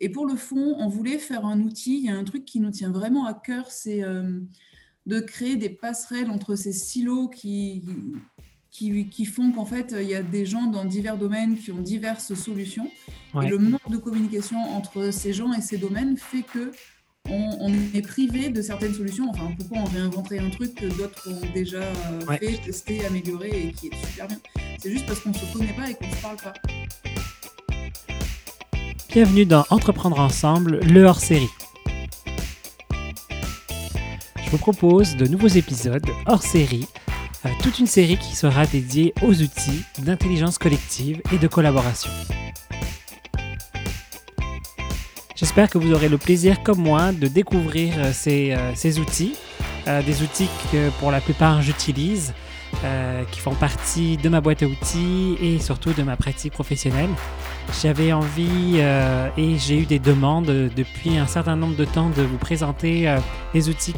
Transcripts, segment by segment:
Et pour le fond, on voulait faire un outil. Il y a un truc qui nous tient vraiment à cœur, c'est de créer des passerelles entre ces silos qui, qui, font qu'en fait, il y a des gens dans divers domaines qui ont diverses solutions. Et le manque de communication entre ces gens et ces domaines fait que on, est privé de certaines solutions. Enfin, pourquoi on réinventerait un truc que d'autres ont déjà fait, testé, amélioré et qui est super bien? C'est juste parce qu'on ne se connaît pas et qu'on ne se parle pas. Bienvenue dans Entreprendre ensemble, le hors-série. Je vous propose de nouveaux épisodes hors-série euh, toute une série qui sera dédiée aux outils d'intelligence collective et de collaboration. J'espère que vous aurez le plaisir, comme moi, de découvrir euh, euh, ces outils, des outils que pour la plupart j'utilise, qui font partie de ma boîte à outils et surtout de ma pratique professionnelle. J'avais envie et j'ai eu des demandes depuis un certain nombre de temps de vous présenter les outils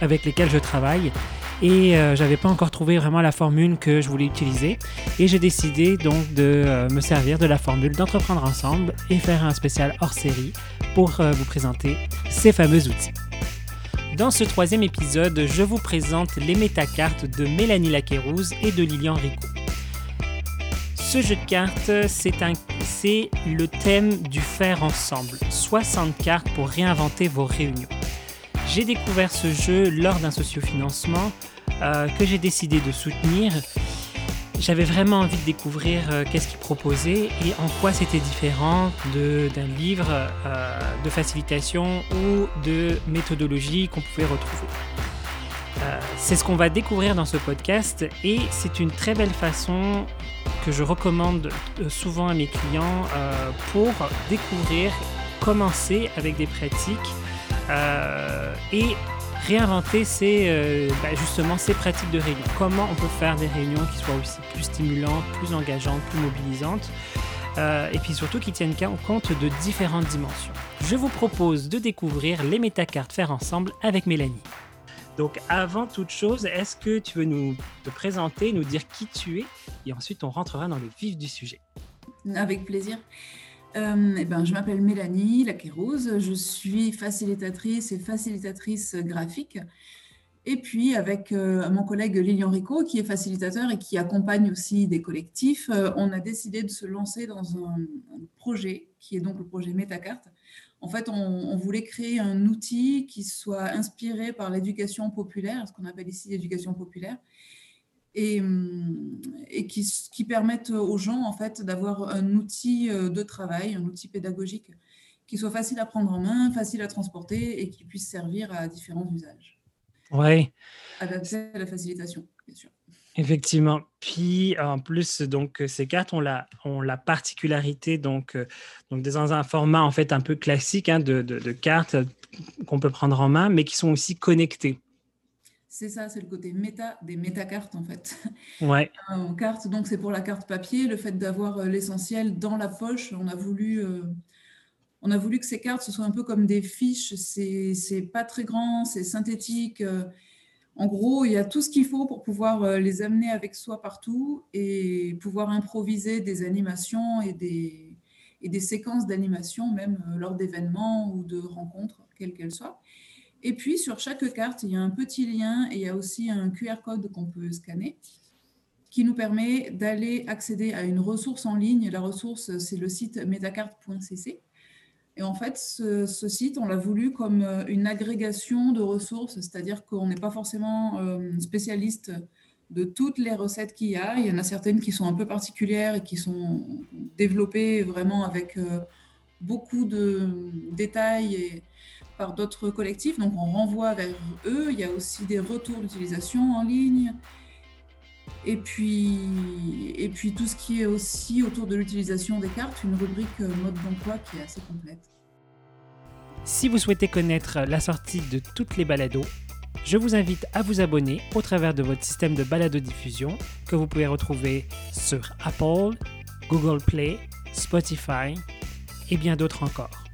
avec lesquels je travaille et euh, j'avais pas encore trouvé vraiment la formule que je voulais utiliser et j'ai décidé donc de euh, me servir de la formule d'entreprendre ensemble et faire un spécial hors série pour euh, vous présenter ces fameux outils. Dans ce troisième épisode, je vous présente les métacartes de Mélanie Laquerouse et de Lilian Rico. Ce jeu de cartes, c'est le thème du faire ensemble. 60 cartes pour réinventer vos réunions. J'ai découvert ce jeu lors d'un sociofinancement euh, que j'ai décidé de soutenir. J'avais vraiment envie de découvrir euh, qu'est-ce qu'il proposait et en quoi c'était différent d'un livre euh, de facilitation ou de méthodologie qu'on pouvait retrouver. c'est ce qu'on va découvrir dans ce podcast et c'est une très belle façon que je recommande souvent à mes clients pour découvrir, commencer avec des pratiques euh, et réinventer ces, euh, bah, justement ces pratiques de réunion. Comment on peut faire des réunions qui soient aussi plus stimulantes, plus engageantes, plus mobilisantes euh, et puis surtout qui tiennent compte de différentes dimensions. Je vous propose de découvrir les métacartes faire ensemble avec Mélanie. Donc avant toute chose, est-ce que tu veux nous te présenter, nous dire qui tu es et ensuite on rentrera dans le vif du sujet? Avec plaisir. Euh, eh ben, je m'appelle Mélanie Laquerose, je suis facilitatrice et facilitatrice graphique. Et puis avec euh, mon collègue Lilian Rico, qui est facilitateur et qui accompagne aussi des collectifs, euh, on a décidé de se lancer dans un, projet qui est donc le projet Metacarte. En fait, on, voulait créer un outil qui soit inspiré par l'éducation populaire, ce qu'on appelle ici l'éducation populaire, et, hum, et qui, qui, permettent aux gens en fait d'avoir un outil euh, de travail, un outil pédagogique qui soit facile à prendre en main, facile à transporter et qui puisse servir à différents usages. Oui. Adapté à la facilitation, bien sûr. Effectivement. Puis en plus, donc ces cartes ont la, ont la particularité donc, euh, donc dans un format en fait un peu classique hein, de, de, de cartes qu'on peut prendre en main, mais qui sont aussi connectées. C'est ça, c'est le côté méta des métacartes en fait. Ouais. Carte, donc c'est pour la carte papier, le fait d'avoir euh, l'essentiel dans la poche. On a voulu, euh, on a voulu que ces cartes ce soit un peu comme des fiches. C'est pas très grand, c'est synthétique. Euh. En gros, il y a tout ce qu'il faut pour pouvoir les amener avec soi partout et pouvoir improviser des animations et des, et des séquences d'animation, même lors d'événements ou de rencontres, quelles qu'elles soient. Et puis, sur chaque carte, il y a un petit lien et il y a aussi un QR code qu'on peut scanner qui nous permet d'aller accéder à une ressource en ligne. La ressource, c'est le site metacarte.cc. Et en fait, ce, site, on l'a voulu comme euh, une agrégation de ressources, c'est-à-dire qu'on n'est pas forcément euh, spécialiste de toutes les recettes qu'il y a. Il y en a certaines qui sont un peu particulières et qui sont développées vraiment avec euh, beaucoup de détails par d'autres collectifs, donc on renvoie vers eux. Il y a aussi des retours d'utilisation en ligne. Et puis, et puis tout ce qui est aussi autour de l'utilisation des cartes, une rubrique mode d'emploi qui est assez complète. Si vous souhaitez connaître la sortie de toutes les balados, je vous invite à vous abonner au travers de votre système de balado-diffusion que vous pouvez retrouver sur Apple, Google Play, Spotify et bien d'autres encore.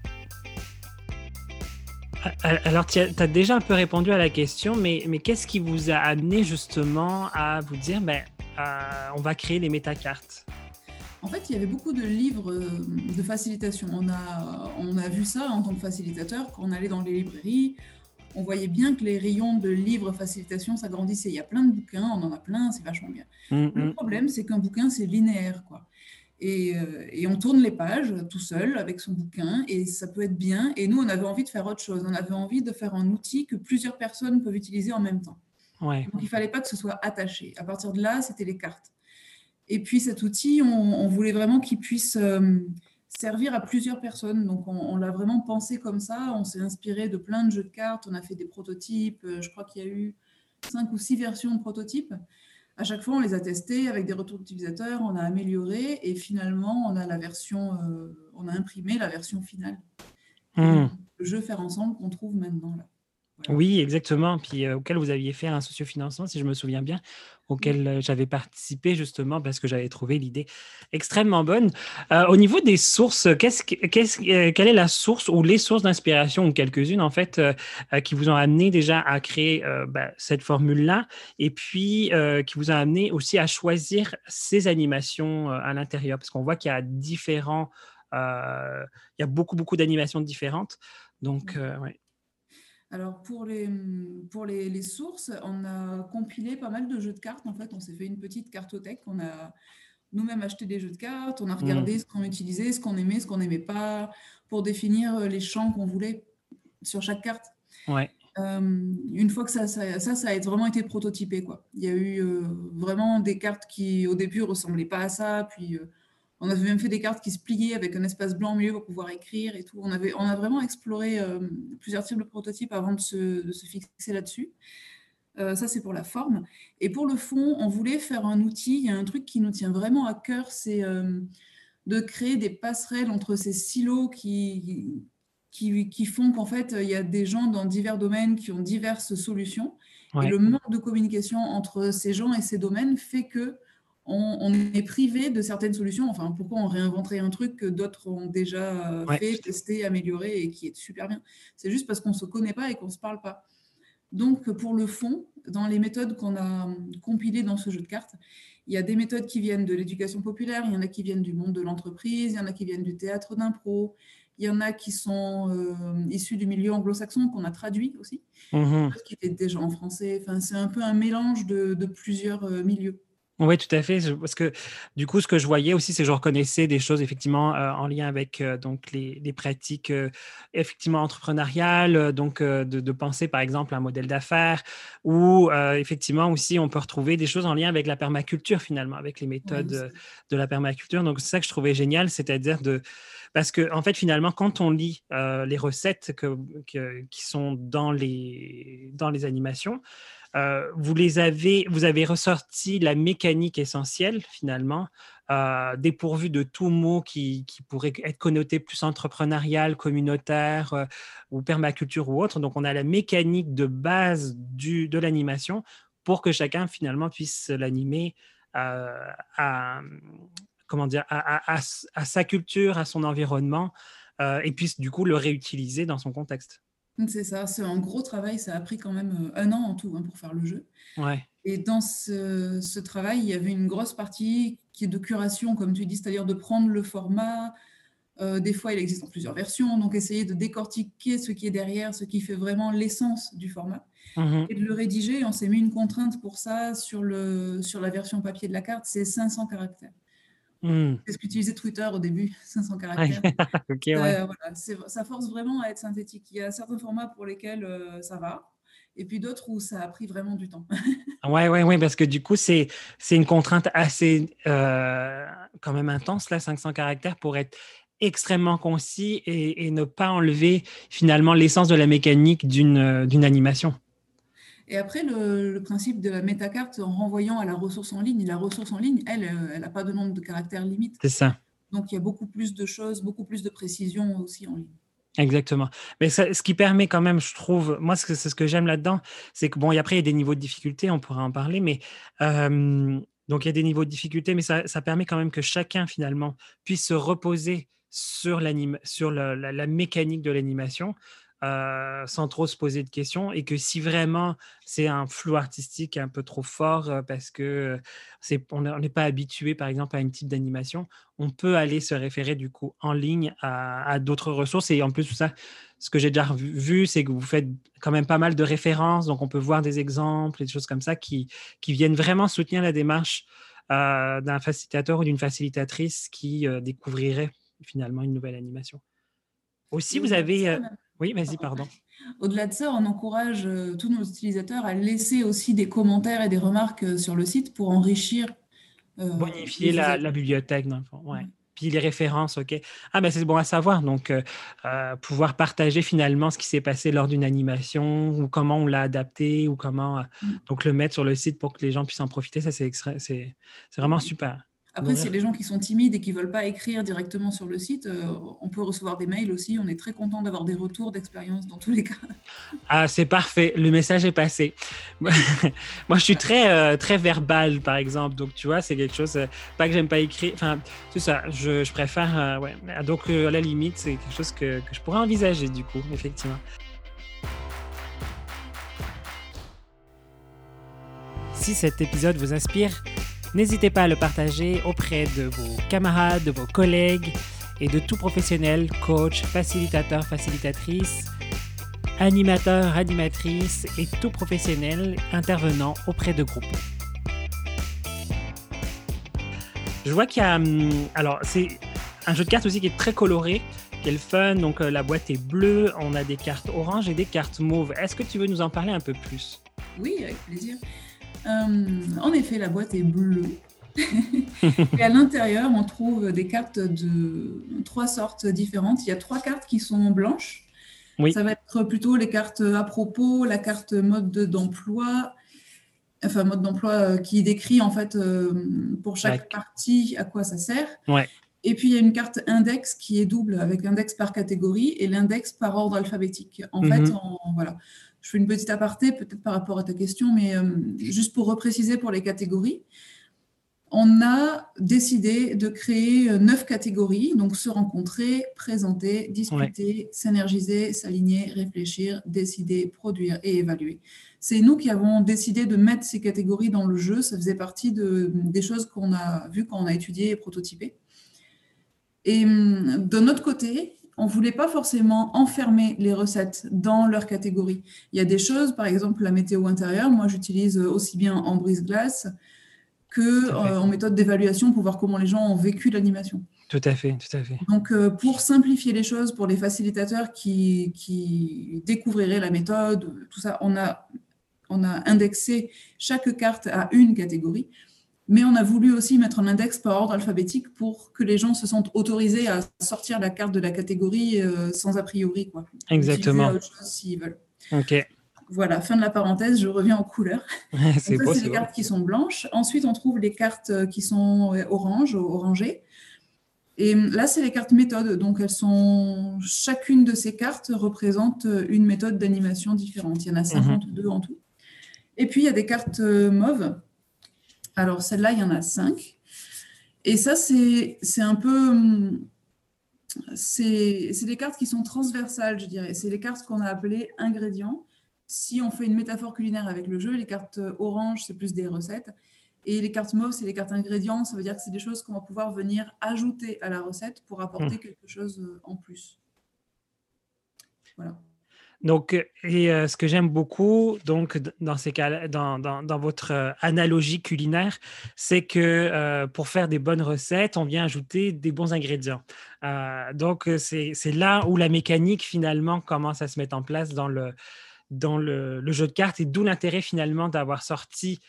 Alors, tu as, déjà un peu répondu à la question, mais, mais qu'est-ce qui vous a amené justement à vous dire, ben, euh, on va créer les métacartes? En fait, il y avait beaucoup de livres euh, de facilitation. On a, on a vu ça en tant que facilitateur quand on allait dans les librairies. On voyait bien que les rayons de livres facilitation s'agrandissaient. Il y a plein de bouquins, on en a plein, c'est vachement bien. Mm, Le mm. problème, c'est qu'un bouquin, c'est linéaire. Quoi. Et, euh, et on tourne les pages tout seul avec son bouquin et ça peut être bien. Et nous, on avait envie de faire autre chose. On avait envie de faire un outil que plusieurs personnes peuvent utiliser en même temps. Ouais. Donc, il fallait pas que ce soit attaché. À partir de là, c'était les cartes. Et puis, cet outil, on, on voulait vraiment qu'il puisse euh, servir à plusieurs personnes. Donc, on, on l'a vraiment pensé comme ça. On s'est inspiré de plein de jeux de cartes. On a fait des prototypes. Euh, Je crois qu'il y a eu cinq ou six versions de prototypes. À chaque fois, on les a testés avec des retours d'utilisateurs. On a amélioré et finalement, on a la version, euh, on a imprimé la version finale. Mm. Le jeu faire ensemble qu'on trouve maintenant là. Oui, exactement. Puis euh, auquel vous aviez fait un sociofinancement, si je me souviens bien, auquel euh, j'avais participé justement parce que j'avais trouvé l'idée extrêmement bonne. Euh, au niveau des sources, qu'est-ce, que- qu'est-ce, euh, quelle est la source ou les sources d'inspiration, ou quelques-unes en fait, euh, qui vous ont amené déjà à créer ben, cette formule-là? Et puis qui vous ont amené aussi à choisir ces animations à l'intérieur? Parce qu'on voit qu'il y a différents, il y a beaucoup, beaucoup d'animations différentes. Donc, euh, ouais. Alors pour les, pour les, les sources, on a compilé pas mal de jeux de cartes. En fait, on s'est fait une petite cartothèque. On a nous-mêmes acheté des jeux de cartes. On a regardé ce qu'on utilisait, ce qu'on aimait, ce qu'on n'aimait pas, pour définir les champs qu'on voulait sur chaque carte. Ouais. Euh, une fois que ça, ça, ça, ça a vraiment été prototypé. Quoi. Il y a eu euh, vraiment des cartes qui, au début, ressemblaient pas à ça. Puis, euh, on avait même fait des cartes qui se pliaient avec un espace blanc au milieu pour pouvoir écrire et tout. On, avait, on a vraiment exploré euh, plusieurs types de prototypes avant de se, de se fixer là-dessus. Euh, ça, c'est pour la forme. Et pour le fond, on voulait faire un outil. Il y a un truc qui nous tient vraiment à cœur, c'est euh, de créer des passerelles entre ces silos qui, qui, qui font qu'en fait, il y a des gens dans divers domaines qui ont diverses solutions. Ouais. Et le manque de communication entre ces gens et ces domaines fait que on, on est privé de certaines solutions. Enfin, pourquoi on réinventerait un truc que d'autres ont déjà euh, Ouais. fait, testé, amélioré et qui est super bien? C'est juste parce qu'on ne se connaît pas et qu'on ne se parle pas. Donc, pour le fond, dans les méthodes qu'on a compilées dans ce jeu de cartes, il y a des méthodes qui viennent de l'éducation populaire, il y en a qui viennent du monde de l'entreprise, il y en a qui viennent du théâtre d'impro, il y en a qui sont euh, issus du milieu anglo-saxon qu'on a traduit aussi, d'autres qui étaient déjà en français. Enfin, c'est un peu un mélange de, de plusieurs euh, milieux. Oui, tout à fait. Parce que du coup, ce que je voyais aussi, c'est que je reconnaissais des choses effectivement euh, en lien avec euh, donc les, les pratiques euh, effectivement entrepreneuriales, donc de, de penser par exemple à un modèle d'affaires, ou effectivement aussi on peut retrouver des choses en lien avec la permaculture finalement, avec les méthodes de la permaculture. Donc c'est ça que je trouvais génial, c'est-à-dire de parce que en fait finalement quand on lit les recettes que, que- qui sont dans les dans les animations euh, vous les avez, vous avez ressorti la mécanique essentielle finalement, euh, dépourvue de tout mot qui, pourrait être connoté plus entrepreneurial, communautaire euh, ou permaculture ou autre. Donc on a la mécanique de base de l'animation pour que chacun finalement puisse l'animer à, comment dire, à, sa culture, à son environnement, et puisse du coup le réutiliser dans son contexte. C'est ça, c'est un gros travail, ça a pris quand même euh, un an en tout hein, pour faire le jeu. Ouais. Et dans ce, ce travail, il y avait une grosse partie qui est de curation, comme tu dis, c'est-à-dire de prendre le format. euh, des fois, il existe en plusieurs versions, donc essayer de décortiquer ce qui est derrière, ce qui fait vraiment l'essence du format, Mhm. et de le rédiger. On s'est mis une contrainte pour ça sur, le, sur la version papier de la carte, c'est 500 caractères. C'est ce qu'utilisait Twitter au début, 500 Ouais. caractères. ouais. Euh, voilà, ça force vraiment à être synthétique. Il y a certains formats pour lesquels euh, ça va, et puis d'autres où ça a pris vraiment du temps. Ouais, ouais, ouais, parce que du coup, c'est, une contrainte assez euh, quand même intense, là, 500 caractères, pour être extrêmement concis et, et ne pas enlever finalement l'essence de la mécanique d'une animation. Et après, le, le principe de la métacarte en renvoyant à la ressource en ligne, la ressource en ligne, elle, euh, elle n'a pas de nombre de caractères limite. C'est ça. Donc, il y a beaucoup plus de choses, beaucoup plus de précision aussi en ligne. Exactement. Mais ça- ce qui permet quand même, je trouve, moi, c'est ce que j'aime là-dedans, c'est que, bon, et après, il y a des niveaux de difficulté, on pourra en parler, mais euh, donc il y a des niveaux de difficulté, mais ça, ça permet quand même que chacun, finalement, puisse se reposer sur, sur la, la- la mécanique de l'animation euh, sans trop se poser de questions et que si vraiment c'est un flou artistique un peu trop fort euh, parce que c'est, on n'est pas habitué par exemple à une type d'animation, on peut aller se référer du coup en ligne à, d'autres ressources et en plus tout ça, ce que j'ai déjà vu, c'est que vous faites quand même pas mal de références, donc on peut voir des exemples et des choses comme ça qui, qui viennent vraiment soutenir la démarche euh, d'un facilitateur ou d'une facilitatrice qui découvrirait finalement une nouvelle animation. Aussi, vous avez... Oui, vas-y, pardon. Au-delà de ça, on encourage euh, tous nos utilisateurs à laisser aussi des commentaires et des remarques euh, sur le site pour enrichir. Euh, Bonifier la, bibliothèque, dans le fond. Ouais. Puis les références, OK. Ah, ben c'est bon à savoir. Donc, pouvoir partager finalement ce qui s'est passé lors d'une animation ou comment on l'a adapté ou comment. Mm. Donc, le mettre sur le site pour que les gens puissent en profiter, ça, c'est vraiment super. Après, s'il y a des gens qui sont timides et qui ne veulent pas écrire directement sur le site, euh, on peut recevoir des mails aussi. On est très content d'avoir des retours d'expérience dans tous les cas. Ah, c'est parfait. Le message est passé. Moi, je suis très, euh, très verbal, par exemple. Donc, tu vois, c'est quelque chose, euh, pas que j'aime pas écrire. Enfin, c'est ça. Je, préfère. ouais. Donc, à la limite, c'est quelque chose que, que je pourrais envisager, du coup, effectivement. Si cet épisode vous inspire, N'hésitez pas à le partager auprès de vos camarades, de vos collègues et de tout professionnel, coach, facilitateur, facilitatrice, animateur, animatrice et tout professionnel intervenant auprès de groupes. Je vois qu'il y a. Hum, alors, c'est un jeu de cartes aussi qui est très coloré, qui est le fun. Donc, euh, la boîte est bleue, on a des cartes orange et des cartes mauves. Est-ce que tu veux nous en parler un peu plus? Oui, avec plaisir. Euh, en effet, la boîte est bleue. et à l'intérieur, on trouve des cartes de trois sortes différentes. Il y a trois cartes qui sont blanches. Ça va être plutôt les cartes à propos, la carte mode d'emploi, enfin mode d'emploi euh, qui décrit en fait euh, pour chaque partie à quoi ça sert. Et puis il y a une carte index qui est double avec l'index par catégorie et l'index par ordre alphabétique. En fait, mhm. voilà je fais une petite aparté peut-être par rapport à ta question, mais euh, juste pour repréciser pour les catégories, on a décidé de créer euh, neuf catégories, donc se rencontrer, présenter, discuter, s'énergiser, s'aligner, réfléchir, décider, produire et évaluer. C'est nous qui avons décidé de mettre ces catégories dans le jeu. Ça faisait partie de, des choses qu'on a vues quand on a étudié et prototypé. Et hum, de notre côté, on ne voulait pas forcément enfermer les recettes dans leur catégorie. Il y a des choses, par exemple la météo intérieure, moi j'utilise aussi bien en brise-glace que euh, en méthode d'évaluation pour voir comment les gens ont vécu l'animation. Tout à fait, tout à fait. Donc, euh, pour simplifier les choses pour les facilitateurs qui, qui découvriraient la méthode, tout ça, on a, on a indexé chaque carte à une catégorie. Mais on a voulu aussi mettre un index par ordre alphabétique pour que les gens se sentent autorisés à sortir la carte de la catégorie euh, sans a priori. Quoi. Exactement. S'ils veulent. Ok. Voilà, fin de la parenthèse, je reviens en couleur. c'est beau, c'est les cartes qui sont blanches. Ensuite, on trouve les cartes euh, qui sont orange, orangées. Et hum, là, c'est les cartes méthodes. Donc, elles sont chacune de ces cartes représente une méthode d'animation différente. Il y en a 52 mhm. en tout. Et puis, il y a des cartes euh, mauves alors, celle-là, il y en a cinq. Et ça, c'est un peu. C'est des cartes qui sont transversales, je dirais. C'est les cartes qu'on a appelées ingrédients. Si on fait une métaphore culinaire avec le jeu, les cartes orange, c'est plus des recettes. Et les cartes mauves, c'est les cartes ingrédients. Ça veut dire que c'est des choses qu'on va pouvoir venir ajouter à la recette pour apporter mmh. quelque chose en plus. Voilà. Donc, et euh, ce que j'aime beaucoup, donc, dans cas dans, dans, votre euh, analogie culinaire, c'est que euh, pour faire des bonnes recettes, on vient ajouter des bons ingrédients. donc, c'est là où la mécanique, finalement, commence à se mettre en place dans le, dans le, le jeu de cartes et d'où l'intérêt, finalement, d'avoir sorti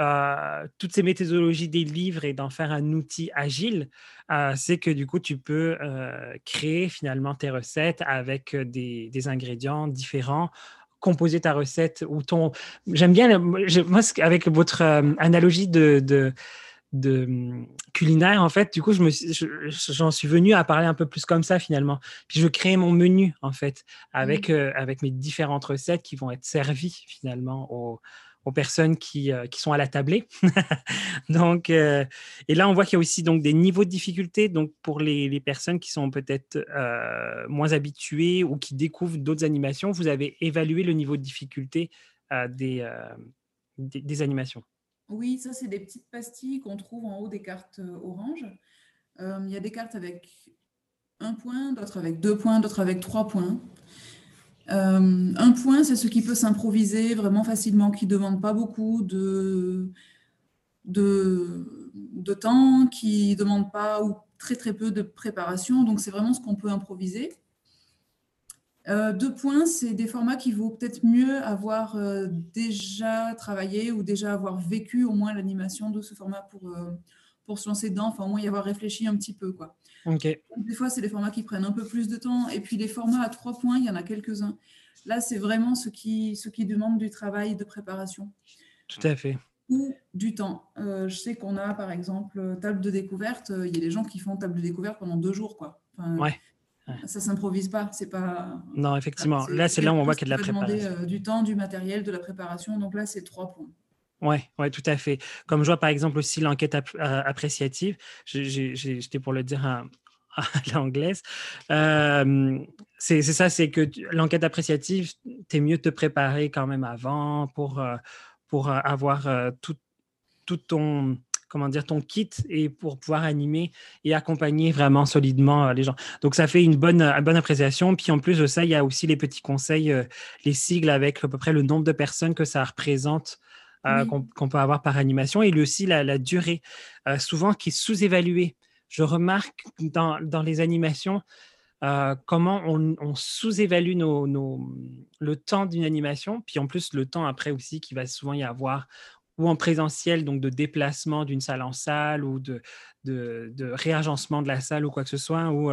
euh, toutes ces méthodologies des livres et d'en faire un outil agile, euh, c'est que du coup, tu peux euh, créer finalement tes recettes avec des, ingrédients différents composer ta recette ou ton. J'aime bien, moi, avec votre analogie de, de, hum, culinaire, en fait, du coup, je me, j'en suis venu à parler un peu plus comme ça finalement. Puis je crée mon menu, en fait, avec, mmh. avec mes différentes recettes qui vont être servies finalement aux, aux personnes qui, qui, sont à la tablée. donc, et là, on voit qu'il y a aussi donc, des niveaux de difficulté donc, pour les, les personnes qui sont peut-être moins habituées ou qui découvrent d'autres animations. Vous avez évalué le niveau de difficulté des, des, des, animations. Oui, ça, c'est des petites pastilles qu'on trouve en haut des cartes orange. Il y a des cartes avec un point, d'autres avec deux points, d'autres avec trois points. Euh, un point, c'est ce qui peut s'improviser vraiment facilement, qui ne demande pas beaucoup de, de, temps, qui ne demande pas ou très très peu de préparation. Donc c'est vraiment ce qu'on peut improviser. Euh, deux points, c'est des formats qui vaut peut-être mieux avoir euh, déjà travaillé ou déjà avoir vécu au moins l'animation de ce format pour, pour se lancer dedans, enfin au moins y avoir réfléchi un petit peu. Quoi. Des fois, c'est des formats qui prennent un peu plus de temps. Et puis les formats à trois points, il y en a quelques-uns. Là, c'est vraiment ce qui, ce qui demande du travail de préparation. Tout à fait. Ou du temps. Euh, je sais qu'on a, par exemple, table de découverte. Il y a des gens qui font table de découverte pendant deux jours. Quoi. Enfin, ouais. Ça s'improvise pas, c'est pas. Non, effectivement. Là, c'est là où on voit qu'il y a de la préparation. Demander, euh, du temps, du matériel, de la préparation. Donc là, c'est trois points. Oui, ouais, tout à fait. Comme je vois par exemple aussi l'enquête euh, appréciative, j'étais pour le dire à, l'anglaise. c'est ça, c'est que l'enquête appréciative, tu es mieux te préparer quand même avant pour, euh, pour euh, avoir tout, tout ton, comment dire, ton kit et pour pouvoir animer et accompagner vraiment solidement les gens. Donc, ça fait une bonne, bonne appréciation. Puis, en plus de ça, il y a aussi les petits conseils, les sigles avec à peu près le nombre de personnes que ça représente euh, qu'on peut avoir par animation et aussi la, durée, euh, souvent qui est sous-évaluée. Je remarque dans, les animations euh, comment on, sous-évalue le temps d'une animation, puis en plus le temps après aussi qui va souvent y avoir ou en présentiel, donc de déplacement d'une salle en salle ou de, de, réagencement de la salle ou quoi que ce soit, ou,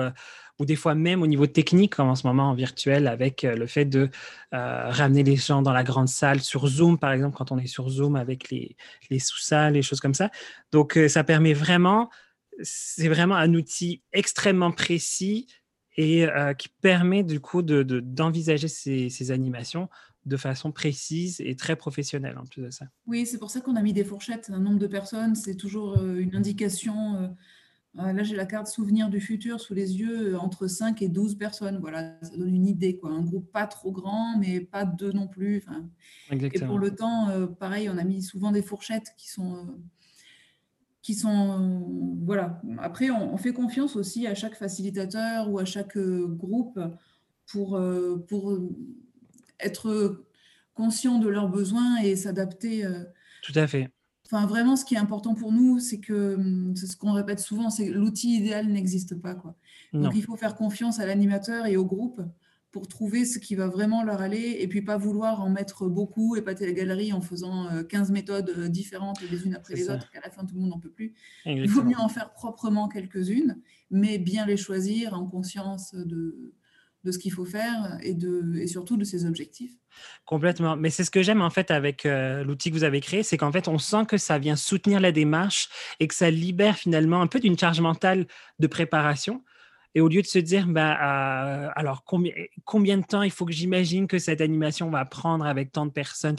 ou des fois même au niveau technique, comme en ce moment en virtuel, avec euh, le fait de euh, ramener les gens dans la grande salle sur Zoom, par exemple, quand on est sur Zoom avec les, les sous-salles, les choses comme ça. Donc, ça permet vraiment, c'est vraiment un outil extrêmement précis et qui permet du coup d'envisager de, ces, ces animations de façon précise et très professionnelle en plus de ça. Oui, c'est pour ça qu'on a mis des fourchettes. Un nombre de personnes, c'est toujours euh, une indication. Euh, euh, là, j'ai la carte souvenir du futur sous les yeux, entre 5 et 12 personnes. Voilà, ça donne une idée. Quoi. Un groupe pas trop grand, mais pas deux non plus. Et pour le temps, pareil, on a mis souvent des fourchettes qui sont. qui sont voilà. Après, on, on, fait confiance aussi à chaque facilitateur ou à chaque groupe pour, pour être conscient de leurs besoins et s'adapter. Euh, Tout à fait. Enfin, vraiment, ce qui est important pour nous, c'est que, hum, c'est ce qu'on répète souvent, c'est que l'outil idéal n'existe pas. Quoi. Donc, il faut faire confiance à l'animateur et au groupe pour trouver ce qui va vraiment leur aller et puis pas vouloir en mettre beaucoup, et épater la galerie en faisant 15 euh, méthodes euh, différentes les unes après les autres, qu'à la fin tout le monde n'en peut plus. Il vaut mieux en faire proprement quelques-unes, mais bien les choisir en conscience de, de ce qu'il faut faire et, de, et surtout de ses objectifs. Complètement. Mais c'est ce que j'aime en fait avec euh, l'outil que vous avez créé, c'est qu'en fait, on sent que ça vient soutenir la démarche et que ça libère finalement un peu d'une charge mentale de préparation. Et au lieu de se dire, bah, euh, alors combien, combien de temps il faut que j'imagine que cette animation va prendre avec tant de personnes,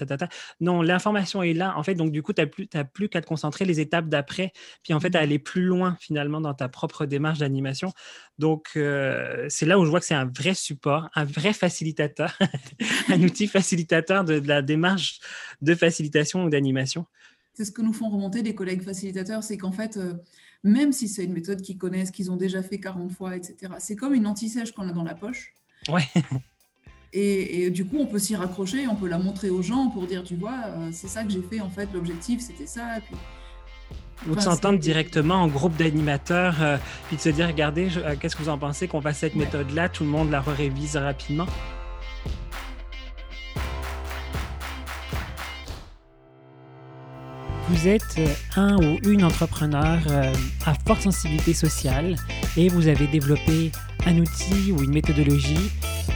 non, l'information est là. En fait, donc du coup, tu n'as plus, plus qu'à te concentrer les étapes d'après, puis en fait, à aller plus loin finalement dans ta propre démarche d'animation. Donc, euh, c'est là où je vois que c'est un vrai support, un vrai facilitateur, un outil facilitateur de, la démarche de facilitation ou d'animation. C'est ce que nous font remonter les collègues facilitateurs, c'est qu'en fait, euh, même si c'est une méthode qu'ils connaissent, qu'ils ont déjà fait 40 fois, etc. C'est comme une anti-sèche qu'on a dans la poche. Ouais. Et, du coup, on peut s'y raccrocher, on peut la montrer aux gens pour dire, tu vois, euh, c'est ça que j'ai fait, en fait, l'objectif, c'était ça. puis... Ou de s'entendre directement en groupe d'animateurs, euh, puis de se dire, regardez, euh, qu'est-ce que vous en pensez qu'on fasse cette méthode-là, tout le monde la révise rapidement. Vous êtes un ou une entrepreneur euh, à forte sensibilité sociale et vous avez développé un outil ou une méthodologie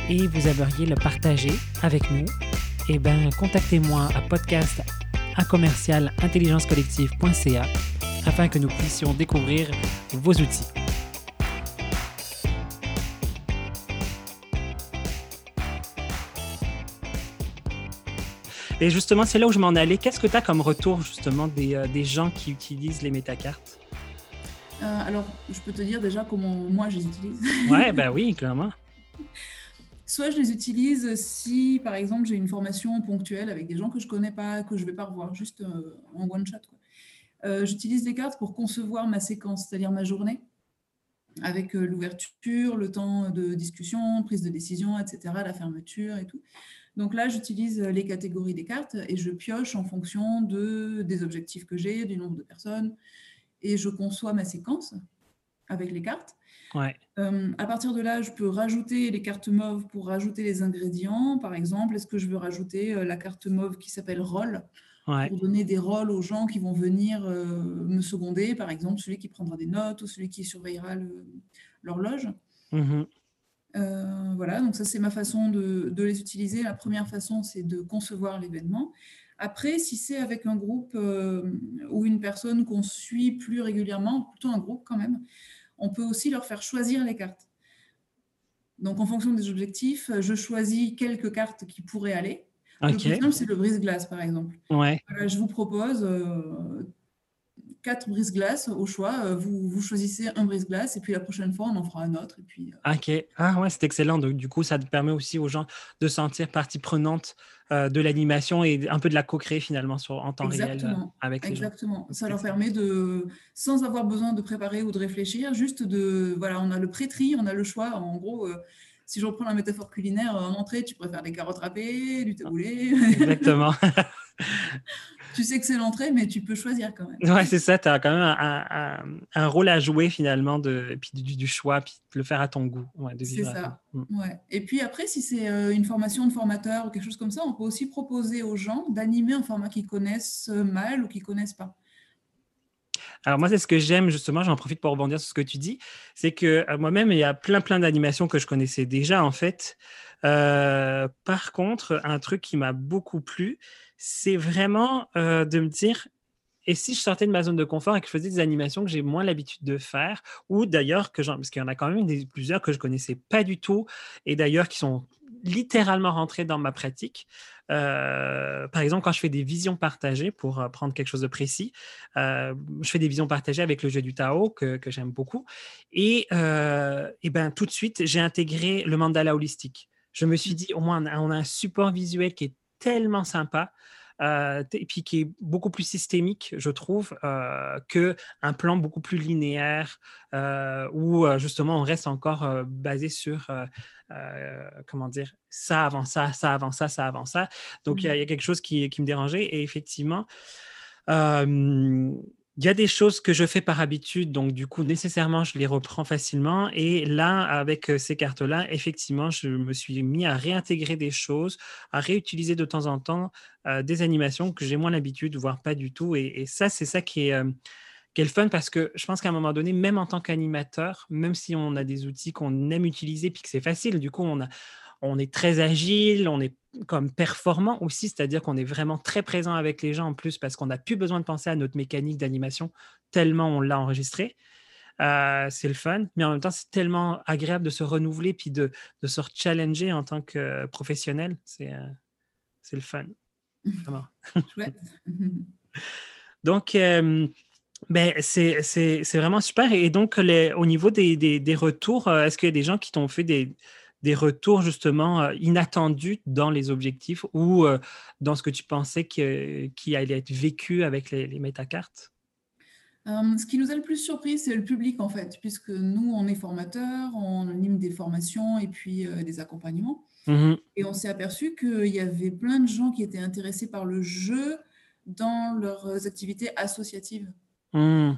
et vous aimeriez le partager avec nous, eh bien, contactez-moi à podcast à afin que nous puissions découvrir vos outils. Et justement, c'est là où je m'en allais. Qu'est-ce que tu as comme retour justement des, euh, des gens qui utilisent les métacartes? Alors, je peux te dire déjà comment moi je les utilise. ouais, bah oui, clairement. Soit je les utilise si, par exemple, j'ai une formation ponctuelle avec des gens que je connais pas, que je vais pas revoir, juste en one shot. J'utilise les cartes pour concevoir ma séquence, c'est-à-dire ma journée avec euh, l'ouverture, le temps de discussion, prise de décision, etc., la fermeture et tout. Donc là, j'utilise les catégories des cartes et je pioche en fonction de, des objectifs que j'ai, du nombre de personnes, et je conçois ma séquence avec les cartes. Ouais. Euh, à partir de là, je peux rajouter les cartes mauves pour rajouter les ingrédients. Par exemple, est-ce que je veux rajouter euh, la carte mauve qui s'appelle Roll pour donner des rôles aux gens qui vont venir euh, me seconder, par exemple celui qui prendra des notes ou celui qui surveillera l'horloge. Mmh euh, voilà, donc ça c'est ma façon de, de, les utiliser. La première façon, c'est de concevoir l'événement. Après, si c'est avec un groupe euh, ou une personne qu'on suit plus régulièrement, plutôt un groupe quand même, on peut aussi leur faire choisir les cartes. Donc en fonction des objectifs, je choisis quelques cartes qui pourraient aller. Le plus simple, c'est le brise-glace, par exemple. Ouais. je vous propose euh, quatre brise-glace au choix. Euh, vous, vous, choisissez un brise-glace et puis la prochaine fois, on en fera un autre. Et puis, euh, Ok. Ah ouais, c'est excellent. Donc, du coup, ça permet aussi aux gens de sentir partie prenante de l'animation et un peu de la co-créer finalement sur, en temps réel avec les Exactement. Ça leur permet de, sans avoir besoin de préparer ou de réfléchir, juste de, voilà, on a le pré-tri, on a le choix. En gros, si je reprends la métaphore culinaire, en entrée, tu préfères des carottes râpées, du taboulé. Exactement. tu sais que c'est l'entrée, mais tu peux choisir quand même. Ouais, c'est ça. Tu as quand même un, rôle à jouer finalement, de, puis du, choix, puis de le faire à ton goût. Ouais, c'est ça. Mm. Ouais. Et puis après, si c'est euh, une formation de formateur ou quelque chose comme ça, on peut aussi proposer aux gens d'animer un format qu'ils connaissent mal ou qu'ils connaissent pas. Alors moi, c'est ce que j'aime justement, j'en profite pour rebondir sur ce que tu dis, c'est que euh, moi-même, il y a plein, plein d'animations que je connaissais déjà en fait. Euh, par contre, un truc qui m'a beaucoup plu, c'est vraiment euh, de me dire, et si je sortais de ma zone de confort et que je faisais des animations que j'ai moins l'habitude de faire, ou d'ailleurs que parce qu'il y en a quand même plusieurs que je connaissais pas du tout, et d'ailleurs qui sont littéralement rentrés dans ma pratique. Euh, par exemple, quand je fais des visions partagées, pour prendre quelque chose de précis, je fais des visions partagées avec le jeu du Tao que, que j'aime beaucoup. Et, et ben, tout de suite, j'ai intégré le mandala holistique. Je me suis dit, au moins, on a un support visuel qui est tellement sympa. Euh, et puis qui est beaucoup plus systémique, je trouve, euh, qu'un plan beaucoup plus linéaire euh, où justement on reste encore basé sur, comment dire, ça avant ça, ça avant ça, ça avant ça. Donc il y, a mmh. quelque chose qui, qui me dérangeait et effectivement, il y a des choses que je fais par habitude, donc du coup, nécessairement, je les reprends facilement. Et là, avec ces cartes-là, effectivement, je me suis mis à réintégrer des choses, à réutiliser de temps en temps des animations que j'ai moins l'habitude, voire pas du tout. Et, ça, c'est ça qui est, qui est, le fun parce que je pense qu'à un moment donné, même en tant qu'animateur, même si on a des outils qu'on aime utiliser puis que c'est facile, du coup, on a, on est très agile, on est comme performant aussi, c'est-à-dire qu'on est vraiment très présent avec les gens en plus parce qu'on n'a plus besoin de penser à notre mécanique d'animation tellement on l'a enregistré. Euh, c'est le fun, mais en même temps, c'est tellement agréable de se renouveler puis de, de se challenger en tant que professionnel. C'est euh, le fun. Vraiment. donc, euh, ben, c'est vraiment super. Et donc, les, au niveau des, des, des retours, est-ce qu'il y a des gens qui t'ont fait des, des retours justement euh, inattendus dans les objectifs ou euh, dans ce que tu pensais qui allait être vécu avec les, les métacartes? Euh, ce qui nous a le plus surpris, c'est le public en fait, puisque nous, on est formateurs, on anime des formations et puis des accompagnements. Mmh et on s'est aperçu qu'il y avait plein de gens qui étaient intéressés par le jeu dans leurs activités associatives. Mmh.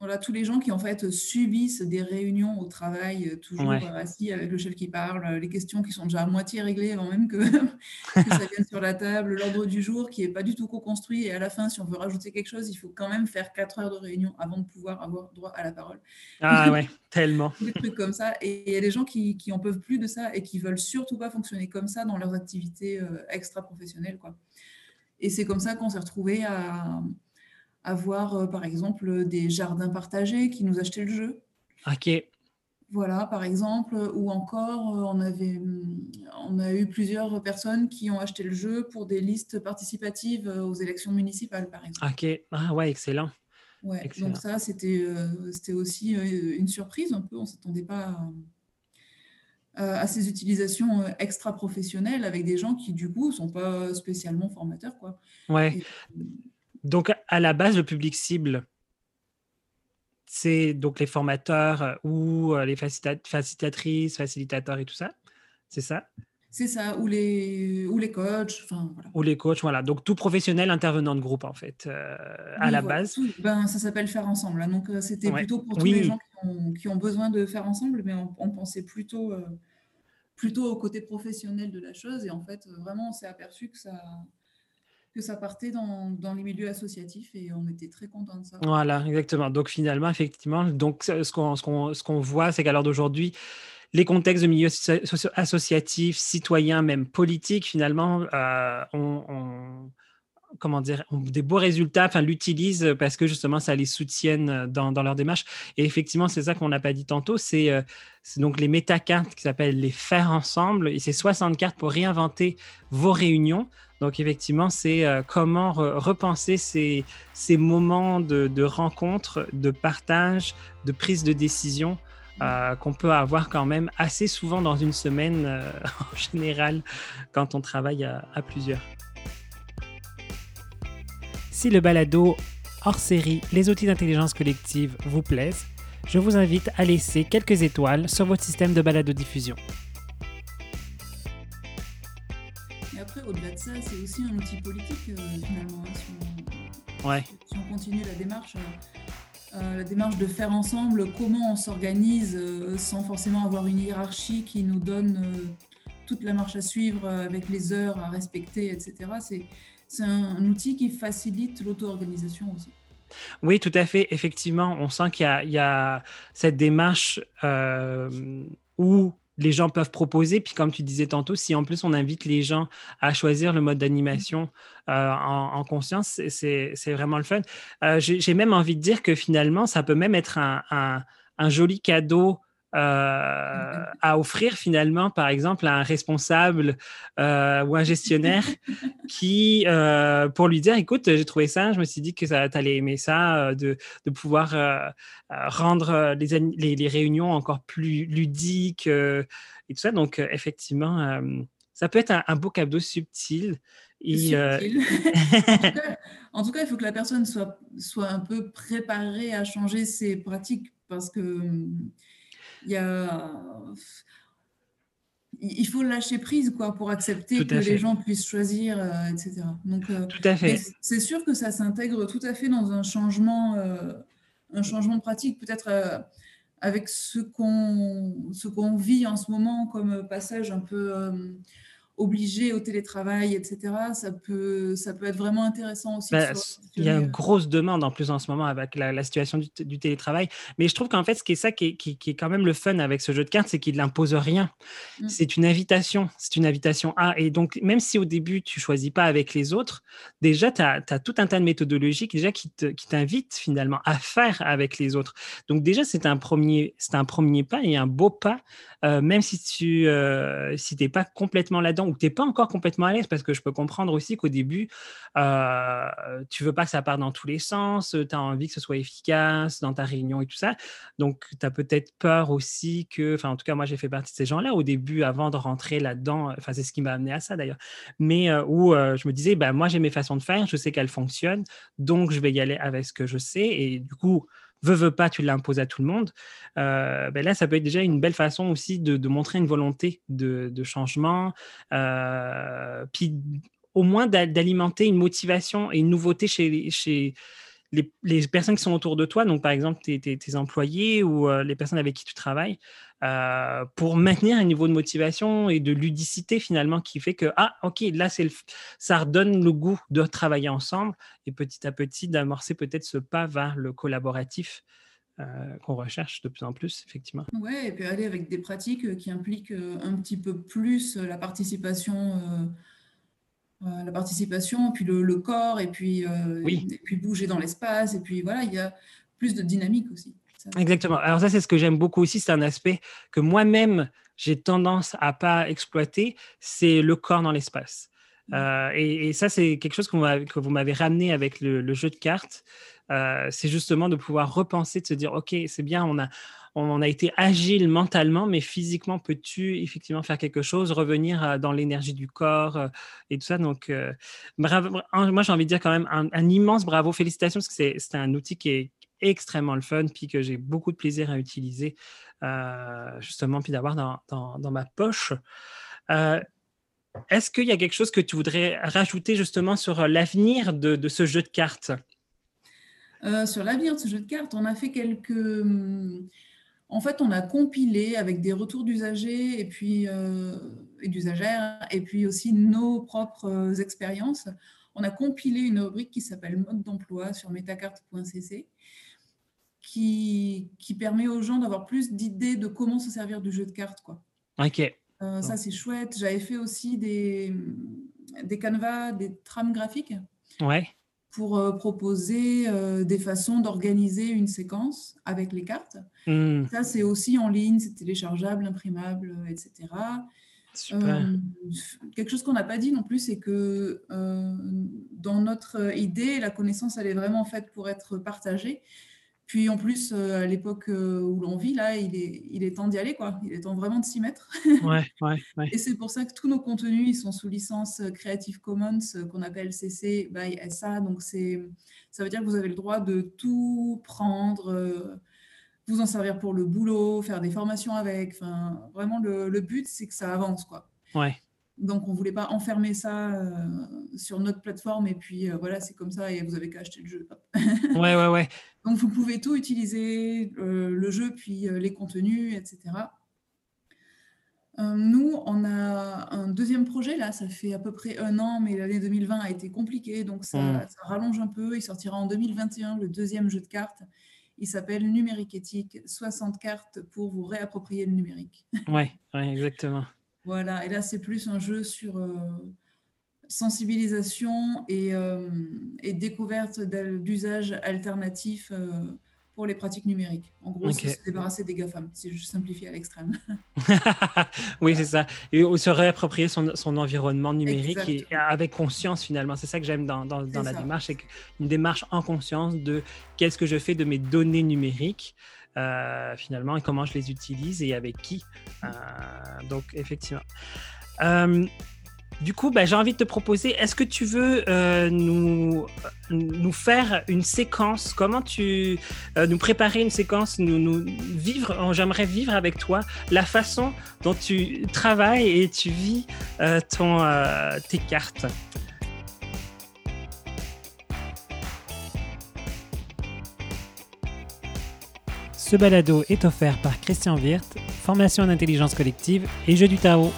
Voilà, tous les gens qui en fait subissent des réunions au travail, euh, toujours euh, assis avec le chef qui parle, euh, les questions qui sont déjà à moitié réglées avant même que, ça vienne sur la table, l'ordre du jour qui n'est pas du tout co-construit et à la fin, si on veut rajouter quelque chose, il faut quand même faire quatre heures de réunion avant de pouvoir avoir droit à la parole. Ah ouais, tellement. Des trucs comme ça. Et il y a des gens qui, qui en peuvent plus de ça et qui veulent surtout pas fonctionner comme ça dans leurs activités extra-professionnelles. Quoi. Et c'est comme ça qu'on s'est retrouvé à avoir, euh, par exemple, des jardins partagés qui nous achetaient le jeu. OK. Voilà, par exemple, ou encore, euh, on avait, on a eu plusieurs personnes qui ont acheté le jeu pour des listes participatives aux élections municipales, par exemple. Ok, ah ouais, excellent. Ouais, donc ça, c'était c'était aussi une surprise un peu. On ne s'attendait pas à, ces utilisations extra-professionnelles avec des gens qui, du coup, ne sont pas spécialement formateurs. Quoi. Ouais. Donc, à la base, le public cible, c'est donc les formateurs euh, ou euh, les facilitatrices, facilitateurs et tout ça. C'est ça? C'est ça, ou les, ou les coachs. Enfin, voilà. Ou les coachs, voilà. Donc tout professionnel intervenant de groupe, en fait, euh, à la base. ben, ça s'appelle faire ensemble. Hein. Donc c'était plutôt pour tous les gens qui ont, besoin de faire ensemble, mais on, pensait plutôt, plutôt au côté professionnel de la chose. Et en fait, vraiment, on s'est aperçu que ça que ça partait dans, dans, les milieux associatifs et on était très contents de ça. Voilà, exactement. Donc finalement, effectivement, donc ce qu'on ce qu'on voit, c'est qu'à l'heure d'aujourd'hui, les contextes de milieux associatifs, citoyens, même politiques, finalement, euh, ont, comment dire, ont des beaux résultats, enfin l'utilisent parce que justement ça les soutienne dans, dans leur démarche. Et effectivement, c'est ça qu'on n'a pas dit tantôt, c'est euh, donc les métacartes qui s'appellent les faire ensemble. Et c'est 60 cartes pour réinventer vos réunions. Donc effectivement, c'est euh, comment repenser ces, ces moments de, de, rencontre, de partage, de prise de décision euh, qu'on peut avoir quand même assez souvent dans une semaine euh, en général quand on travaille à, à, plusieurs. Si le balado hors série Les outils d'intelligence collective vous plaise, je vous invite à laisser quelques étoiles sur votre système de balado diffusion. Au-delà de ça, c'est aussi un outil politique, euh, finalement. Hein, si, on, ouais. si, on, continue la démarche, euh, euh, la démarche de faire ensemble comment on s'organise sans forcément avoir une hiérarchie qui nous donne toute la marche à suivre avec les heures à respecter, etc. C'est un, outil qui facilite l'auto-organisation aussi. Oui, tout à fait. Effectivement, on sent qu'il y, y, a cette démarche où les gens peuvent proposer. Puis comme tu disais tantôt, si en plus on invite les gens à choisir le mode d'animation euh, en, conscience, c'est vraiment le fun. Euh, j'ai même envie de dire que finalement, ça peut même être un, un joli cadeau euh, à offrir finalement, par exemple, à un responsable euh, ou un gestionnaire qui, euh, pour lui dire, écoute, j'ai trouvé ça, je me suis dit que tu allais aimer ça, de, de pouvoir rendre les, les, les, réunions encore plus ludiques et tout ça. Donc, effectivement, ça peut être un, beau cadeau subtil. Et, en, tout cas, il faut que la personne soit, soit un peu préparée à changer ses pratiques parce que il y a il faut lâcher prise quoi pour accepter que les gens puissent choisir, euh, etc. Donc, euh, tout à fait. C'est sûr que ça s'intègre tout à fait dans un changement, euh, un changement de pratique, peut-être avec ce qu'on ce qu'on vit en ce moment comme passage un peu obligé au télétravail, etc., ça peut, ça peut être vraiment intéressant aussi. Bah, il y a une grosse demande en plus en ce moment avec la, situation du, télétravail. Mais je trouve qu'en fait, ce qui est ça qui est, qui, est, quand même le fun avec ce jeu de cartes, c'est qu'il n'impose rien. Mm. C'est une invitation. C'est une invitation à. Et donc, même si au début, tu choisis pas avec les autres, déjà, tu as, tout un tas de méthodologies déjà qui t'invitent finalement à faire avec les autres. Donc, déjà, c'est un, premier, un premier pas et un beau pas, euh, même si tu euh, si n'es pas complètement là-dedans ou tu n'es pas encore complètement à l'aise, parce que je peux comprendre aussi qu'au début, euh, tu veux pas que ça parte dans tous les sens, tu as envie que ce soit efficace dans ta réunion et tout ça. Donc, tu as peut-être peur aussi que, enfin, en tout cas, moi, j'ai fait partie de ces gens-là au début, avant de rentrer là-dedans. Enfin, c'est ce qui m'a amené à ça d'ailleurs. Mais euh, où euh, je me disais, ben, moi, j'ai mes façons de faire, je sais qu'elles fonctionnent, donc je vais y aller avec ce que je sais. Et du coup, veux, veux pas, tu l'imposes à tout le monde, euh, ben là, ça peut être déjà une belle façon aussi de, montrer une volonté de, changement, euh, puis au moins d'alimenter une motivation et une nouveauté chez, chez les, personnes qui sont autour de toi, donc par exemple tes, employés ou euh, les personnes avec qui tu travailles, euh, pour maintenir un niveau de motivation et de ludicité finalement qui fait que, ah ok, là c'est ça redonne le goût de travailler ensemble et petit à petit d'amorcer peut-être ce pas vers le collaboratif. Euh, qu'on recherche de plus en plus, effectivement. Oui, et puis aller avec des pratiques qui impliquent un petit peu plus la participation euh, la participation, puis le, corps, et puis, euh, et puis bouger dans l'espace, et puis voilà, il y a plus de dynamique aussi. Exactement. Alors ça, c'est ce que j'aime beaucoup aussi. C'est un aspect que moi-même, j'ai tendance à pas exploiter. C'est le corps dans l'espace. Mmh. Euh, et, ça, c'est quelque chose que vous m'avez ramené avec le, jeu de cartes. Euh, c'est justement de pouvoir repenser, de se dire, OK, c'est bien, on a, on a été agile mentalement, mais physiquement, peux-tu effectivement faire quelque chose, revenir euh, dans l'énergie du corps et tout ça? Donc, bravo. Moi, j'ai envie de dire quand même un, immense bravo, félicitations, parce que c'est un outil qui est extrêmement le fun, puis que j'ai beaucoup de plaisir à utiliser, justement, puis d'avoir dans, dans, ma poche. Est-ce qu'il y a quelque chose que tu voudrais rajouter justement sur l'avenir de, ce jeu de cartes? Euh, Sur l'avenir de ce jeu de cartes, on a fait quelques... En fait, on a compilé avec des retours d'usagers et puis euh, et d'usagères et puis aussi nos propres expériences. On a compilé une rubrique qui s'appelle mode d'emploi sur metacarte.cc qui, qui permet aux gens d'avoir plus d'idées de comment se servir du jeu de cartes. Quoi. Ok. Euh, ça, c'est chouette. J'avais fait aussi des, des canevas, des trames graphiques. Ouais. Pour euh, proposer euh, des façons d'organiser une séquence avec les cartes. Hmm. Ça, c'est aussi en ligne, c'est téléchargeable, imprimable, etc. Super. quelque chose qu'on n'a pas dit non plus, c'est que dans notre idée, la connaissance, elle est vraiment faite pour être partagée. Puis en plus, euh, à l'époque euh, où l'on vit, là, il est, il est temps d'y aller, quoi. Il est temps vraiment de s'y mettre. ouais, ouais, ouais. Et c'est pour ça que tous nos contenus, ils sont sous licence Creative Commons, euh, qu'on appelle CC by SA. Donc, c'est, ça veut dire que vous avez le droit de tout prendre, vous en servir pour le boulot, faire des formations avec. Enfin, vraiment, le, le but, c'est que ça avance, quoi. Ouais. Donc, on ne voulait pas enfermer ça euh, sur notre plateforme et puis euh, voilà, c'est comme ça et vous avez qu'à acheter le jeu. ouais, ouais, ouais. Donc, vous pouvez tout utiliser, euh, le jeu, puis les contenus, etc. nous, on a un deuxième projet, là, ça fait à peu près un an, mais l'année 2020 a été compliquée, donc ça, hmm. ça, rallonge un peu. Il sortira en 2021, le deuxième jeu de cartes. Il s'appelle Numérique éthique, 60 cartes pour vous réapproprier le numérique. ouais, ouais, exactement. Voilà, et là, c'est plus un jeu sur euh, sensibilisation et, euh, découverte d'usages alternatifs euh, pour les pratiques numériques. En gros, c'est se débarrasser des GAFAM, si je simplifie à l'extrême. oui, c'est ça. Et se réapproprier son, son environnement numérique et avec conscience, finalement. C'est ça que j'aime dans, dans, la démarche, c'est une démarche en conscience de qu'est-ce que je fais de mes données numériques. Euh, finalement et comment je les utilise et avec qui. Euh, donc effectivement. Euh, du coup, bah, j'ai envie de te proposer, est-ce que tu veux nous, nous faire une séquence? Comment tu nous préparer une séquence, nous vivre J'aimerais vivre avec toi la façon dont tu travailles et tu vis ton, tes cartes. Ce balado est offert par Christian Wirth, formation en intelligence collective et jeu du tarot.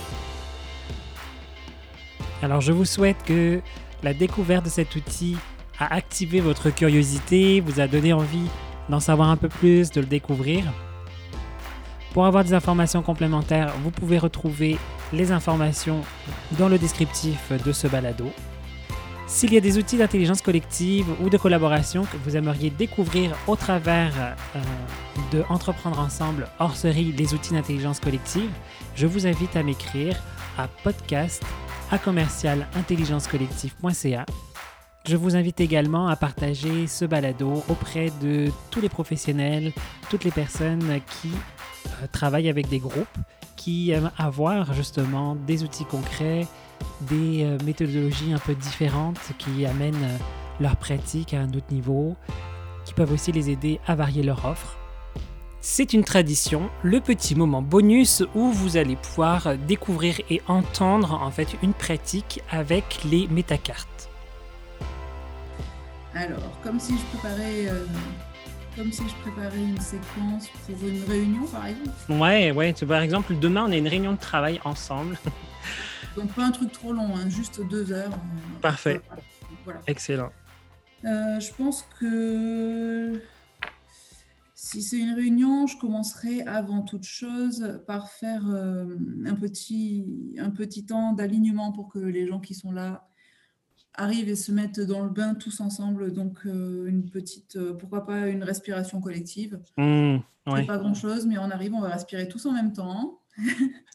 Alors je vous souhaite que la découverte de cet outil a activé votre curiosité, vous a donné envie d'en savoir un peu plus, de le découvrir. Pour avoir des informations complémentaires, vous pouvez retrouver les informations dans le descriptif de ce balado. S'il y a des outils d'intelligence collective ou de collaboration que vous aimeriez découvrir au travers euh, de Entreprendre ensemble hors série les outils d'intelligence collective, je vous invite à m'écrire à podcast à Je vous invite également à partager ce balado auprès de tous les professionnels, toutes les personnes qui euh, travaillent avec des groupes, qui aiment avoir justement des outils concrets, des euh, méthodologies un peu différentes qui amènent euh, leur pratique à un autre niveau, qui peuvent aussi les aider à varier leur offre. C'est une tradition, le petit moment bonus où vous allez pouvoir découvrir et entendre en fait une pratique avec les métacartes. Alors, comme si je préparais, euh, comme si je préparais une séquence pour une réunion, par exemple. Ouais, ouais. Par exemple, demain, on a une réunion de travail ensemble. Donc pas un truc trop long, hein, juste deux heures. Euh, Parfait. Excellent. Euh, je pense que si c'est une réunion, je commencerai avant toute chose par faire euh, un, petit, un petit temps d'alignement pour que les gens qui sont là arrivent et se mettent dans le bain tous ensemble. Donc, une petite, pourquoi pas une respiration collective. Mmh, pas grand-chose, mais on arrive, on va respirer tous en même temps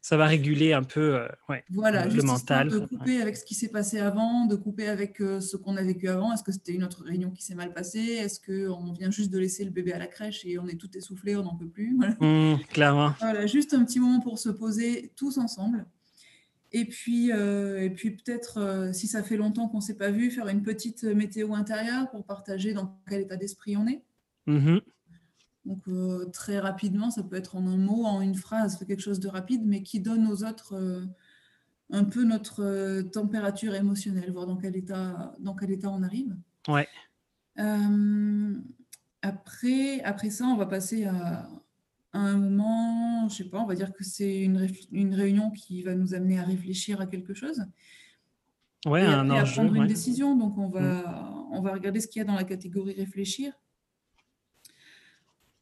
ça va réguler un peu euh, voilà, le mental. De couper avec ce qui s'est passé avant, de couper avec euh, ce qu'on a vécu avant. Est-ce que c'était une autre réunion qui s'est mal passée? Est-ce qu'on vient juste de laisser le bébé à la crèche et on est tout essoufflé, on n'en peut plus? Mmh, Clairement. Voilà, juste un petit moment pour se poser tous ensemble. Et puis, euh, et puis peut-être, si ça fait longtemps qu'on ne s'est pas vu, faire une petite météo intérieure pour partager dans quel état d'esprit on est. Mmh donc euh, très rapidement, ça peut être en un mot, en une phrase, quelque chose de rapide, mais qui donne aux autres euh, un peu notre euh, température émotionnelle, voir dans quel état, dans quel état on arrive. Ouais. après, après ça, on va passer à, un moment, je sais pas, on va dire que c'est une, une, réunion qui va nous amener à réfléchir à quelque chose. Ouais, et un à prendre une décision. Donc on va, mm. on va regarder ce qu'il y a dans la catégorie réfléchir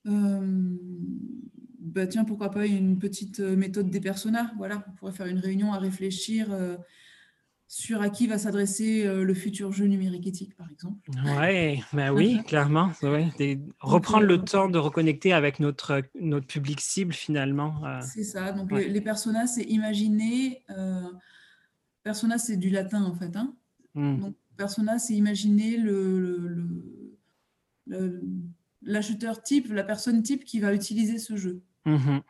euh, bah tiens, pourquoi pas une petite méthode des personas Voilà, on pourrait faire une réunion à réfléchir euh, sur à qui va s'adresser le futur jeu numérique éthique, par exemple. Ouais, bah oui, clairement. Ouais. Reprendre le temps de reconnecter avec notre, notre public cible, finalement. C'est ça. Donc, les, personas, c'est imaginer. persona, c'est du latin, en fait. Hein. Hmm. Donc, persona, c'est imaginer le, l'acheteur type, la personne type qui va utiliser ce jeu. Mhm.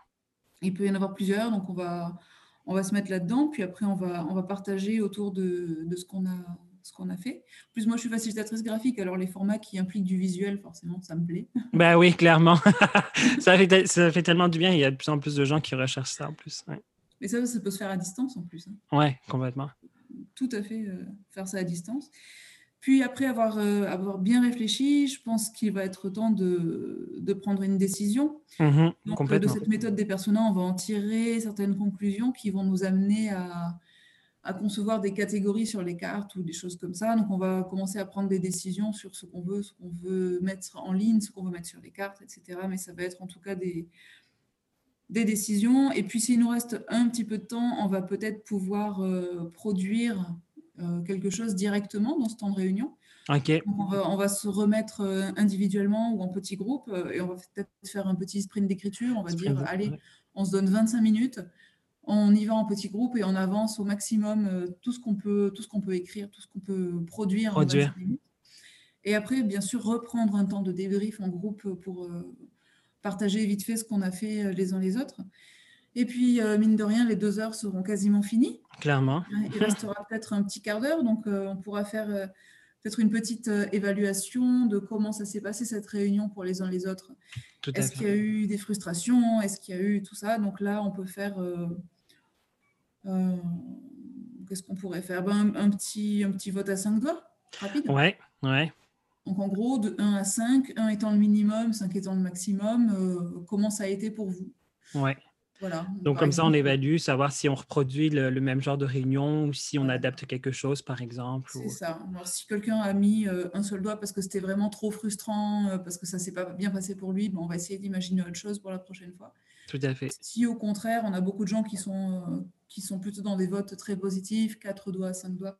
Il peut y en avoir plusieurs, donc on va, on va se mettre là-dedans, puis après on va, on va partager autour de, de ce qu'on a, ce qu'on a fait. En plus, moi, je suis facilitatrice graphique, alors les formats qui impliquent du visuel, forcément, ça me plaît. Ben oui, clairement. ça, fait, ça fait tellement du bien. Il y a de plus en plus de gens qui recherchent ça en plus. Mais ça, ça peut se faire à distance en plus. Hein. Ouais, complètement. Tout à fait, euh, faire ça à distance. Puis après avoir, euh, avoir bien réfléchi, je pense qu'il va être temps de, de prendre une décision. Mmh Donc, euh, de cette méthode des personnages, on va en tirer certaines conclusions qui vont nous amener à, à, concevoir des catégories sur les cartes ou des choses comme ça. Donc on va commencer à prendre des décisions sur ce qu'on veut, ce qu'on veut mettre en ligne, ce qu'on veut mettre sur les cartes, etc. Mais ça va être en tout cas des, des décisions. Et puis s'il nous reste un petit peu de temps, on va peut-être pouvoir euh, produire quelque chose directement dans ce temps de réunion. On, va, se remettre euh, individuellement ou en petits groupes euh, et on va peut-être faire un petit sprint d'écriture. On va dire, allez, on se donne 25 minutes, on y va en petits groupes et on avance au maximum tout ce qu'on peut, tout ce qu'on peut écrire, tout ce qu'on peut produire, produire. en 25 minutes. Et après, bien sûr, reprendre un temps de débrief en groupe pour partager vite fait ce qu'on a fait les uns les autres. Et puis, euh, mine de rien, les deux heures seront quasiment finies. Clairement. Il restera peut-être un petit quart d'heure, donc euh, on pourra faire euh, peut-être une petite évaluation de comment ça s'est passé cette réunion pour les uns les autres. Est-ce qu'il y a eu des frustrations? Est-ce qu'il y a eu tout ça? Donc là, on peut faire. Qu'est-ce qu'on pourrait faire? Ben, un, petit, un petit vote à 5 doigts, rapide. Ouais, ouais. Donc en gros, de 1 à 5, 1 étant le minimum, 5 étant le maximum, comment ça a été pour vous? Ouais. Donc, comme ça, on évalue, savoir si on reproduit le, même genre de réunion ou si on adapte quelque chose, par exemple. C'est ça. Alors, si quelqu'un a mis euh, un seul doigt parce que c'était vraiment trop frustrant, euh, parce que ça ne s'est pas bien passé pour lui, ben, on va essayer d'imaginer autre chose pour la prochaine fois. Tout à fait. Si au contraire, on a beaucoup de gens qui sont, euh, qui sont plutôt dans des votes très positifs, quatre doigts, cinq doigts,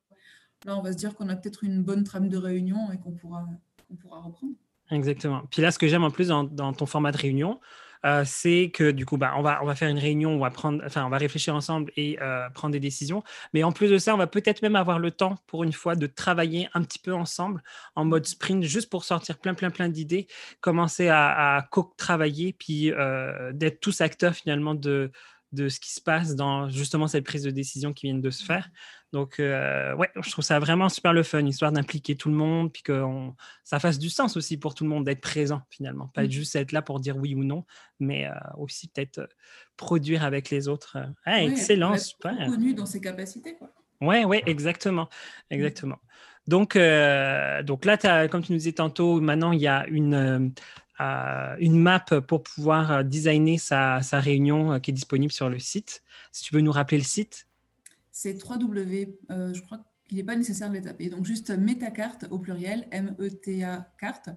là, on va se dire qu'on a peut-être une bonne trame de réunion et qu'on pourra, on pourra reprendre. Exactement. Puis là, ce que j'aime en plus dans, dans ton format de réunion, euh, c'est que du coup, bah, on, va, faire une réunion, on va, prendre, enfin, on va réfléchir ensemble et euh, prendre des décisions. Mais en plus de ça, on va peut-être même avoir le temps, pour une fois, de travailler un petit peu ensemble en mode sprint, juste pour sortir plein, plein, plein d'idées, commencer à, à travailler puis euh, d'être tous acteurs finalement de, de ce qui se passe dans justement cette prise de décision qui vient de se faire. Donc, euh, ouais, je trouve ça vraiment super le fun, histoire d'impliquer tout le monde, puis que ça fasse du sens aussi pour tout le monde d'être présent finalement. Pas mmh. juste être là pour dire oui ou non, mais euh, aussi peut-être euh, produire avec les autres. Ah, excellent, super. Connu dans ses capacités, quoi. Ouais, ouais, exactement. Mmh. Exactement. Donc, donc là, as, comme tu nous disais tantôt, maintenant, il y a une, une map pour pouvoir designer sa, sa réunion qui est disponible sur le site. Si tu veux nous rappeler le site c'est 3W. Euh, je crois qu'il n'est pas nécessaire de les taper. Donc juste metacarte au pluriel, M-E-T-A carte.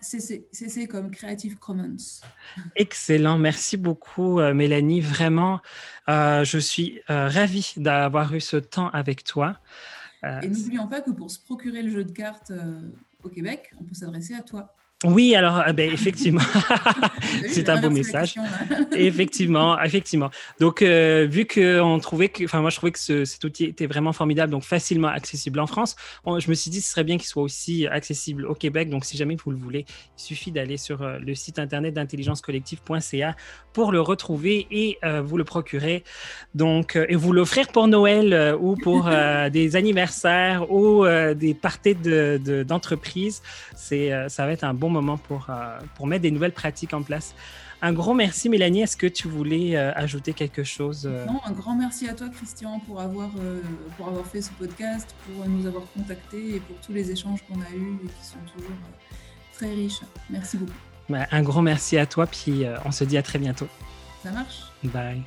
CC, CC comme Creative Commons. Excellent, merci beaucoup euh, Mélanie. Vraiment, euh, je suis ravi ravie d'avoir eu ce temps avec toi. Et n'oublions pas que pour se procurer le jeu de cartes au Québec, on peut s'adresser à toi. Oui, alors ah ben, effectivement, c'est un beau message. effectivement, effectivement. Donc, euh, vu qu'on trouvait que, enfin moi je trouvais que ce, cet outil était vraiment formidable, donc facilement accessible en France, je me suis dit ce serait bien qu'il soit aussi accessible au Québec. Donc, si jamais vous le voulez, il suffit d'aller sur euh, le site internet d'intelligencecollective.ca pour le retrouver et euh, vous le procurer. Donc, et vous l'offrir pour Noël ou pour des anniversaires ou des parties d'entreprise. De, c'est, ça va être un bon moment pour, euh, pour mettre des nouvelles pratiques en place. Un gros merci, Mélanie. Est-ce que tu voulais euh, ajouter quelque chose euh? Non, un grand merci à toi, Christian, pour avoir, pour avoir fait ce podcast, pour nous avoir contactés et pour tous les échanges qu'on a eus et qui sont toujours très riches. Merci beaucoup. Bah, un grand merci à toi, puis on se dit à très bientôt. Ça marche. Bye.